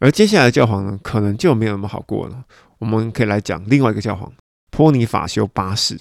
而接下来的教皇呢，可能就没有那么好过了。我们可以来讲另外一个教皇波尼法修八世。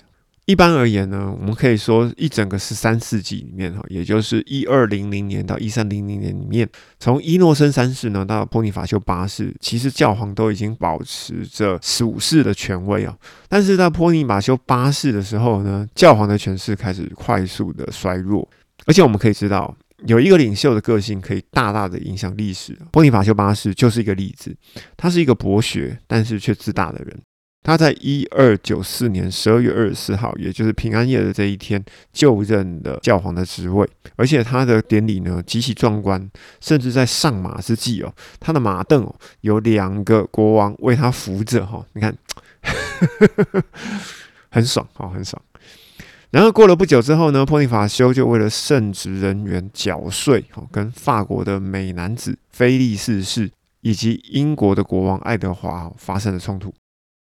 一般而言呢，我们可以说一整个十三世纪里面哈，也就是一二零零年到一三零零年里面，从伊诺森三世呢到波尼法修八世，其实教皇都已经保持着十五世的权威啊。但是在波尼法修八世的时候呢，教皇的权势开始快速的衰弱，而且我们可以知道，有一个领袖的个性可以大大的影响历史。波尼法修八世就是一个例子，他是一个博学但是却自大的人。他在一二九四年十二月二十四号，也就是平安夜的这一天，就任了教皇的职位，而且他的典礼呢极其壮观，甚至在上马之际哦，他的马凳哦有两个国王为他扶着哈，你看，很爽哦，很爽。然后过了不久之后呢，波尼法修就为了圣职人员缴税，跟法国的美男子菲利四世以及英国的国王爱德华发生了冲突。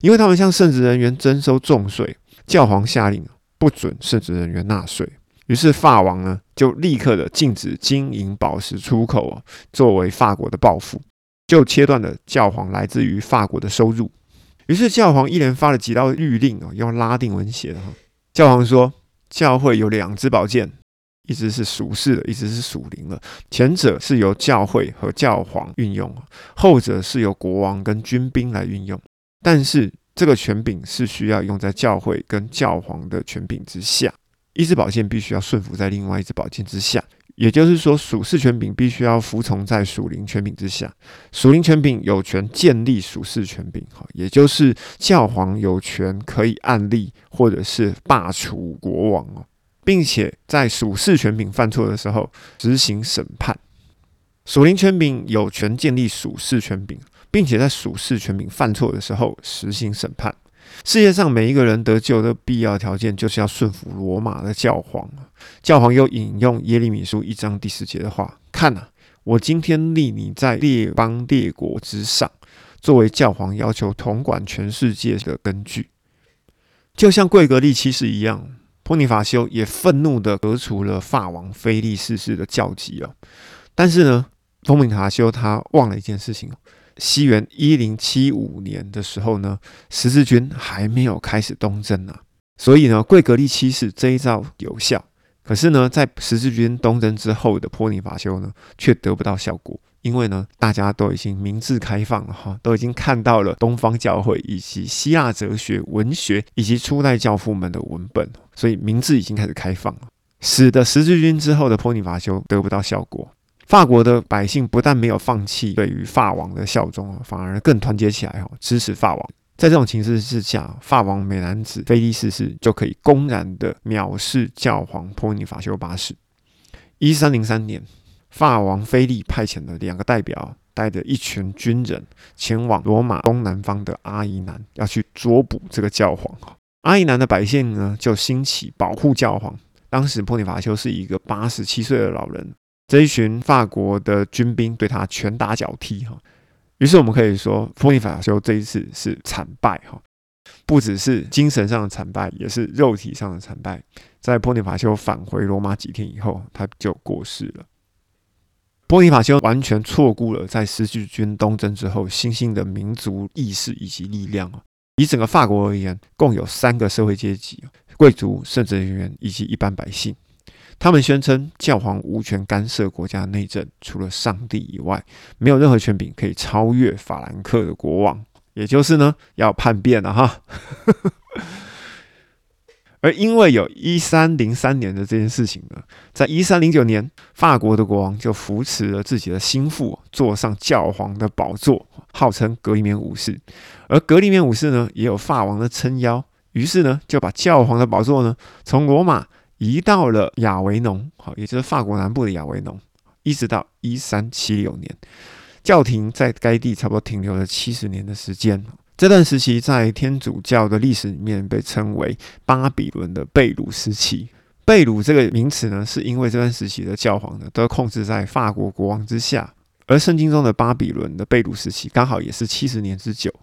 因为他们向圣职人员征收重税，教皇下令不准圣职人员纳税，于是法王呢就立刻的禁止金银宝石出口啊，作为法国的报复，就切断了教皇来自于法国的收入。于是教皇一连发了几道谕令啊，用拉丁文写的哈。教皇说，教会有两支宝剑，一支是属世的，一支是属灵的。前者是由教会和教皇运用，后者是由国王跟军兵来运用。但是这个权柄是需要用在教会跟教皇的权柄之下，一支宝剑必须要顺服在另外一支宝剑之下，也就是说属世权柄必须要服从在属灵权柄之下，属灵权柄有权建立属世权柄，哈，也就是教皇有权可以案例或者是罢黜国王哦，并且在属世权柄犯错的时候执行审判，属灵权柄有权建立属世权柄。并且在属世权柄犯错的时候实行审判。世界上每一个人得救的必要条件，就是要顺服罗马的教皇。教皇又引用耶利米书一章第十节的话：“看呐，我今天立你在列邦列国之上，作为教皇，要求统管全世界的根据。”就像贵格利七世一样，波尼法修也愤怒地革除了法王菲利四世的教籍啊。但是呢，波尼法修他忘了一件事情。西元一零七五年的时候呢，十字军还没有开始东征啊，所以呢，贵格利七世这一招有效。可是呢，在十字军东征之后的波尼法修呢，却得不到效果，因为呢，大家都已经明智开放了哈，都已经看到了东方教会以及希腊哲学、文学以及初代教父们的文本，所以明智已经开始开放了，使得十字军之后的波尼法修得不到效果。法国的百姓不但没有放弃对于法王的效忠，反而更团结起来，支持法王。在这种情势之下，法王美男子菲利四世就可以公然的藐视教皇波尼法修八世。一三零三年，法王菲利派遣了两个代表，带着一群军人前往罗马东南方的阿伊南，要去捉捕这个教皇。阿伊南的百姓呢，就兴起保护教皇。当时波尼法修是一个八十七岁的老人。这一群法国的军兵对他拳打脚踢哈，于是我们可以说，波尼法修这一次是惨败哈，不只是精神上的惨败，也是肉体上的惨败。在波尼法修返回罗马几天以后，他就过世了。波尼法修完全错估了在十字军东征之后新兴的民族意识以及力量啊。以整个法国而言，共有三个社会阶级：贵族、圣职人员以及一般百姓。他们宣称教皇无权干涉国家内政，除了上帝以外，没有任何权柄可以超越法兰克的国王，也就是呢要叛变了哈。而因为有一三零三年的这件事情呢，在一三零九年，法国的国王就扶持了自己的心腹坐上教皇的宝座，号称格里缅五世。而格里缅五世呢，也有法王的撑腰，于是呢就把教皇的宝座呢从罗马。移到了亚维农，好，也就是法国南部的亚维农，一直到一三七六年，教廷在该地差不多停留了七十年的时间。这段时期在天主教的历史里面被称为巴比伦的贝鲁时期。贝鲁这个名词呢，是因为这段时期的教皇呢都控制在法国国王之下，而圣经中的巴比伦的贝鲁时期刚好也是七十年之久。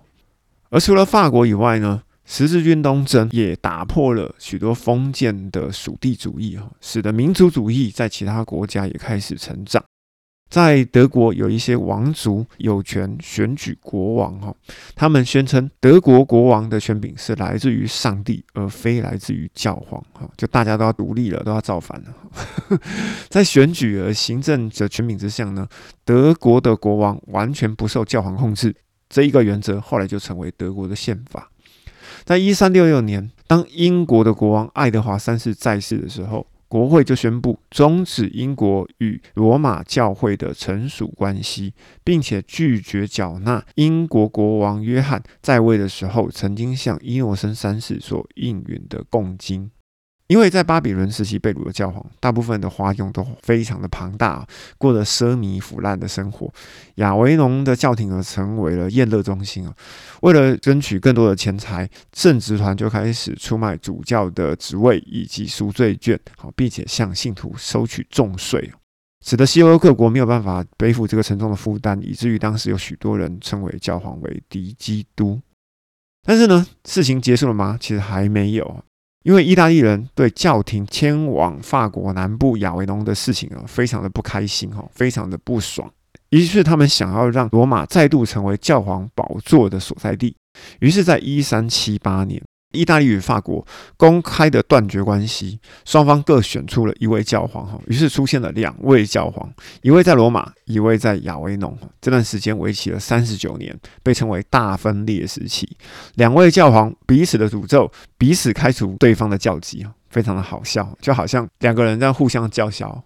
而除了法国以外呢？十字军东征也打破了许多封建的属地主义，哈，使得民族主义在其他国家也开始成长。在德国有一些王族有权选举国王哈，他们宣称德国国王的权柄是来自于上帝，而非来自于教皇哈，就大家都要独立了，都要造反了。在选举和行政的权柄之下呢，德国的国王完全不受教皇控制，这一个原则后来就成为德国的宪法。在一三六六年，当英国的国王爱德华三世在世的时候。国会就宣布终止英国与罗马教会的臣属关系，并且拒绝缴纳英国国王约翰在位的时候曾经向伊诺森三世所应允的贡金。因为在巴比伦时期被掳的教皇，大部分的花用都非常的庞大，过着奢靡腐烂的生活。亚维农的教廷而成为了宴乐中心啊！为了争取更多的钱财，圣职团就开始出卖主教的职位以及赎罪券，好，并且向信徒收取重税，使得西欧各国没有办法背负这个沉重的负担，以至于当时有许多人称为教皇为敌基督。但是呢，事情结束了吗？其实还没有。因为意大利人对教廷迁往法国南部亚维农的事情啊，非常的不开心哈，非常的不爽，于是他们想要让罗马再度成为教皇宝座的所在地。于是，在一三七八年。意大利与法国公开的断绝关系，双方各选出了一位教皇哈，于是出现了两位教皇，一位在罗马，一位在亚维农。这段时间为期了三十九年，被称为大分裂时期。两位教皇彼此的诅咒，彼此开除对方的教籍非常的好笑，就好像两个人在互相叫嚣。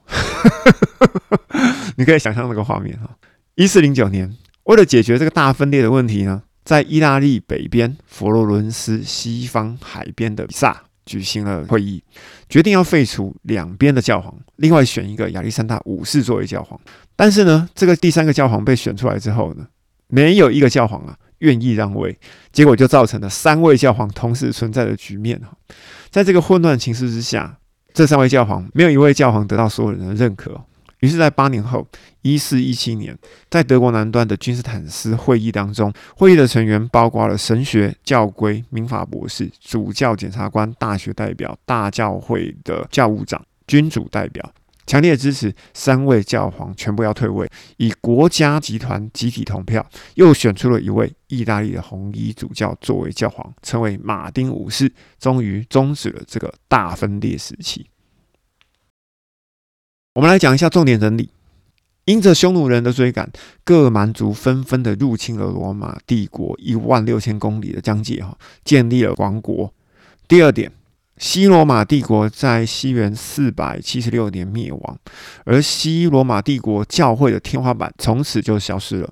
你可以想象那个画面哈。一四零九年，为了解决这个大分裂的问题呢？在意大利北边佛罗伦斯西方海边的比萨举行了会议，决定要废除两边的教皇，另外选一个亚历山大五世作为教皇。但是呢，这个第三个教皇被选出来之后呢，没有一个教皇啊愿意让位，结果就造成了三位教皇同时存在的局面在这个混乱情势之下，这三位教皇没有一位教皇得到所有人的认可。于是，在八年后，一四一七年，在德国南端的君士坦斯会议当中，会议的成员包括了神学、教规、民法博士、主教检察官、大学代表、大教会的教务长、君主代表，强烈支持三位教皇全部要退位，以国家集团集体投票，又选出了一位意大利的红衣主教作为教皇，成为马丁五世，终于终止了这个大分裂时期。我们来讲一下重点整理。因着匈奴人的追赶，各蛮族纷纷的入侵了罗马帝国一万六千公里的疆界，哈，建立了王国。第二点，西罗马帝国在西元四百七十六年灭亡，而西罗马帝国教会的天花板从此就消失了。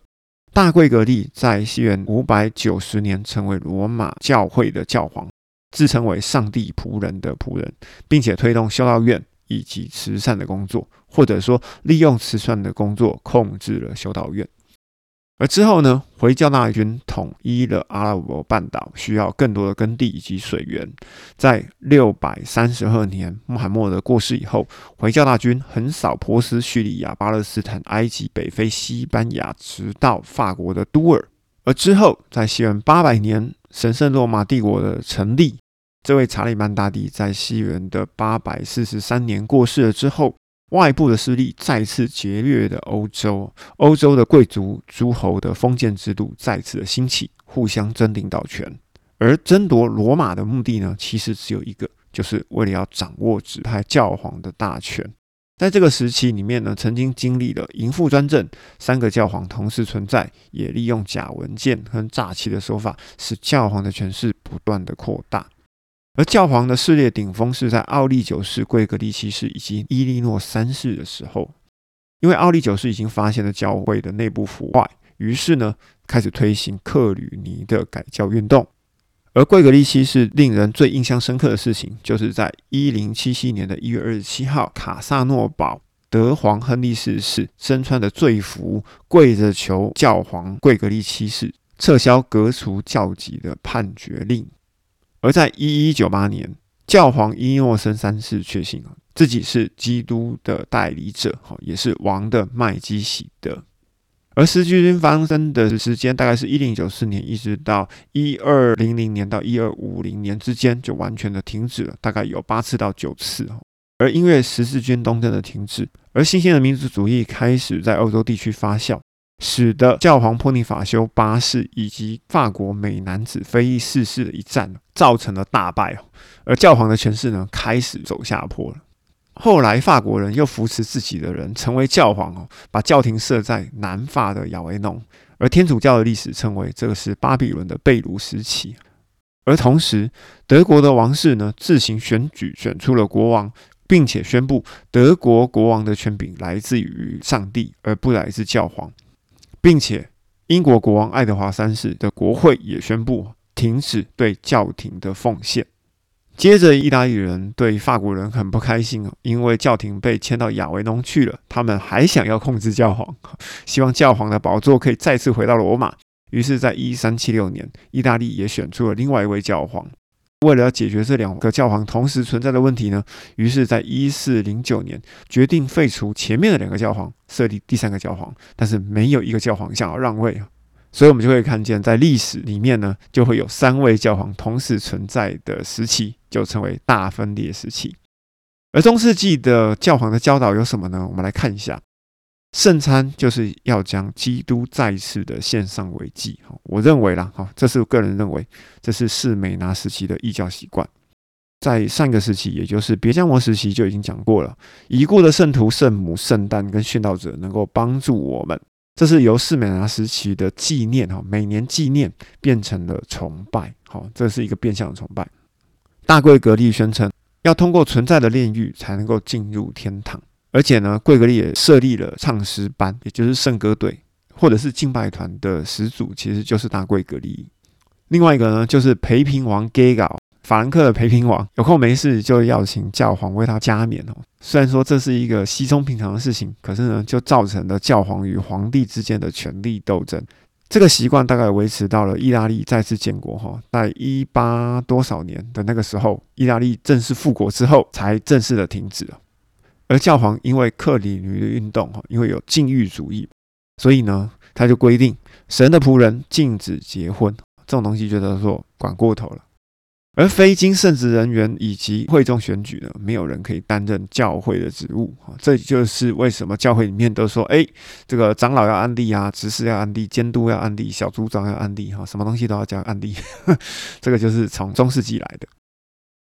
大贵格利在西元五百九十年成为罗马教会的教皇，自称为上帝仆人的仆人，并且推动修道院。以及慈善的工作，或者说利用慈善的工作控制了修道院。而之后呢，回教大军统一了阿拉伯半岛，需要更多的耕地以及水源。在六百三十二年穆罕默德过世以后，回教大军横扫波斯、叙利亚、巴勒斯坦、埃及、北非、西班牙，直到法国的都尔。而之后，在西元八百年，神圣罗马帝国的成立。这位查理曼大帝在西元的八百四十三年过世了之后，外部的势力再次劫掠的欧洲，欧洲的贵族诸侯的封建制度再次的兴起，互相争领导权。而争夺罗马的目的呢，其实只有一个，就是为了要掌握指派教皇的大权。在这个时期里面呢，曾经经历了淫妇专政，三个教皇同时存在，也利用假文件和诈欺的手法，使教皇的权势不断的扩大。而教皇的势力顶峰是在奥利九世、贵格利七世以及伊利诺三世的时候，因为奥利九世已经发现了教会的内部腐坏，于是呢开始推行克吕尼的改教运动。而贵格利七世令人最印象深刻的事情，就是在一零七七年的一月二十七号，卡萨诺堡德皇亨利四世身穿的罪服，跪着求教皇贵格利七世撤销革除教籍的判决令。而在一一九八年，教皇伊诺森三世确信啊，自己是基督的代理者，哈，也是王的麦基喜德。而十字军发生的时间大概是一零九四年，一直到一二零零年到一二五零年之间，就完全的停止了，大概有八次到九次，哈。而因为十字军东征的停止，而新兴的民族主义开始在欧洲地区发酵，使得教皇波尼法修八世以及法国美男子菲利四世的一战造成了大败，而教皇的权势呢开始走下坡了。后来法国人又扶持自己的人成为教皇哦，把教廷设在南法的亚维农，而天主教的历史称为这个是巴比伦的贝鲁时期。而同时，德国的王室呢自行选举选出了国王，并且宣布德国国王的权柄来自于上帝，而不来自教皇，并且英国国王爱德华三世的国会也宣布停止对教廷的奉献。接着，意大利人对法国人很不开心哦，因为教廷被迁到亚维农去了，他们还想要控制教皇，希望教皇的宝座可以再次回到罗马。于是，在一三七六年，意大利也选出了另外一位教皇。为了要解决这两个教皇同时存在的问题呢，于是，在一四零九年决定废除前面的两个教皇，设立第三个教皇。但是，没有一个教皇想要让位啊。所以，我们就会看见，在历史里面呢，就会有三位教皇同时存在的时期，就称为大分裂时期。而中世纪的教皇的教导有什么呢？我们来看一下，圣餐就是要将基督再次的献上为祭。哈，我认为啦，哈，这是我个人认为，这是士美拿时期的异教习惯。在上个时期，也就是别加摩时期就已经讲过了，已故的圣徒、圣母、圣诞跟殉道者能够帮助我们。这是由士美拿时期的纪念哈，每年纪念变成了崇拜，好，这是一个变相的崇拜。大贵格利宣称要通过存在的炼狱才能够进入天堂，而且呢，贵格利也设立了唱诗班，也就是圣歌队或者是敬拜团的始祖，其实就是大贵格利。另外一个呢，就是陪平王 g a g a 法兰克的陪平王有空没事就要请教皇为他加冕哦。虽然说这是一个稀松平常的事情，可是呢，就造成了教皇与皇帝之间的权力斗争。这个习惯大概维持到了意大利再次建国哈，在一八多少年的那个时候，意大利正式复国之后才正式的停止了。而教皇因为克里女的运动哈，因为有禁欲主义，所以呢，他就规定神的仆人禁止结婚，这种东西觉得说管过头了。而非经圣职人员以及会众选举呢，没有人可以担任教会的职务啊！这就是为什么教会里面都说，哎，这个长老要安利啊，执事要安利，监督要安利，小组长要安利，哈，什么东西都要加安利。这个就是从中世纪来的。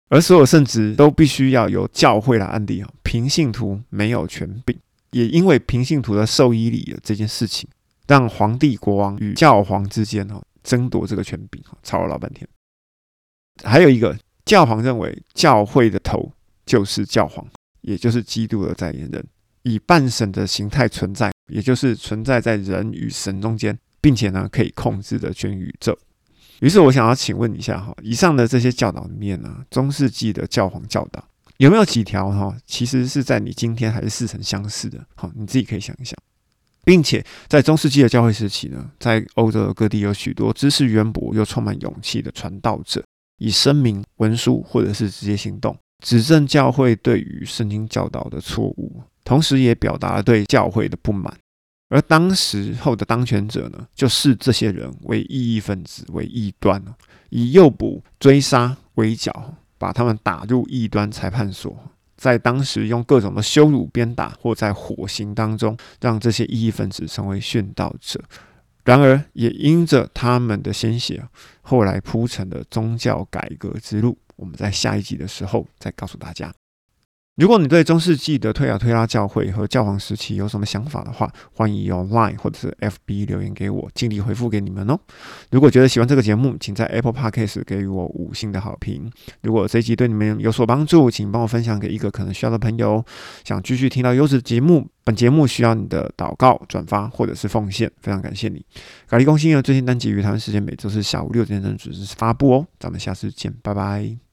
而所有圣职都必须要由教会来安利啊，平信徒没有权柄。也因为平信徒的受衣礼这件事情，让皇帝、国王与教皇之间哈争夺这个权柄，吵了老半天。还有一个教皇认为教会的头就是教皇，也就是基督的代言人，以半神的形态存在，也就是存在在人与神中间，并且呢可以控制的全宇宙。于是我想要请问一下哈，以上的这些教导里面呢，中世纪的教皇教导有没有几条哈，其实是在你今天还是似曾相识的？好，你自己可以想一想，并且在中世纪的教会时期呢，在欧洲各地有许多知识渊博又充满勇气的传道者。以声明、文书或者是直接行动，指证教会对于圣经教导的错误，同时也表达了对教会的不满。而当时候的当权者呢，就视这些人为异义分子、为异端以诱捕、追杀围剿，把他们打入异端裁判所，在当时用各种的羞辱、鞭打，或在火刑当中，让这些异义分子成为殉道者。然而，也因着他们的鲜血，后来铺成的宗教改革之路，我们在下一集的时候再告诉大家。如果你对中世纪的推亚推拉教会和教皇时期有什么想法的话，欢迎用 Line 或者是 FB 留言给我，尽力回复给你们哦。如果觉得喜欢这个节目，请在 Apple Podcast 给予我五星的好评。如果这一集对你们有所帮助，请帮我分享给一个可能需要的朋友。想继续听到优质节目，本节目需要你的祷告、转发或者是奉献，非常感谢你。咖喱公信的最新单集于台湾时间每周四下午六点钟准时发布哦。咱们下次见，拜拜。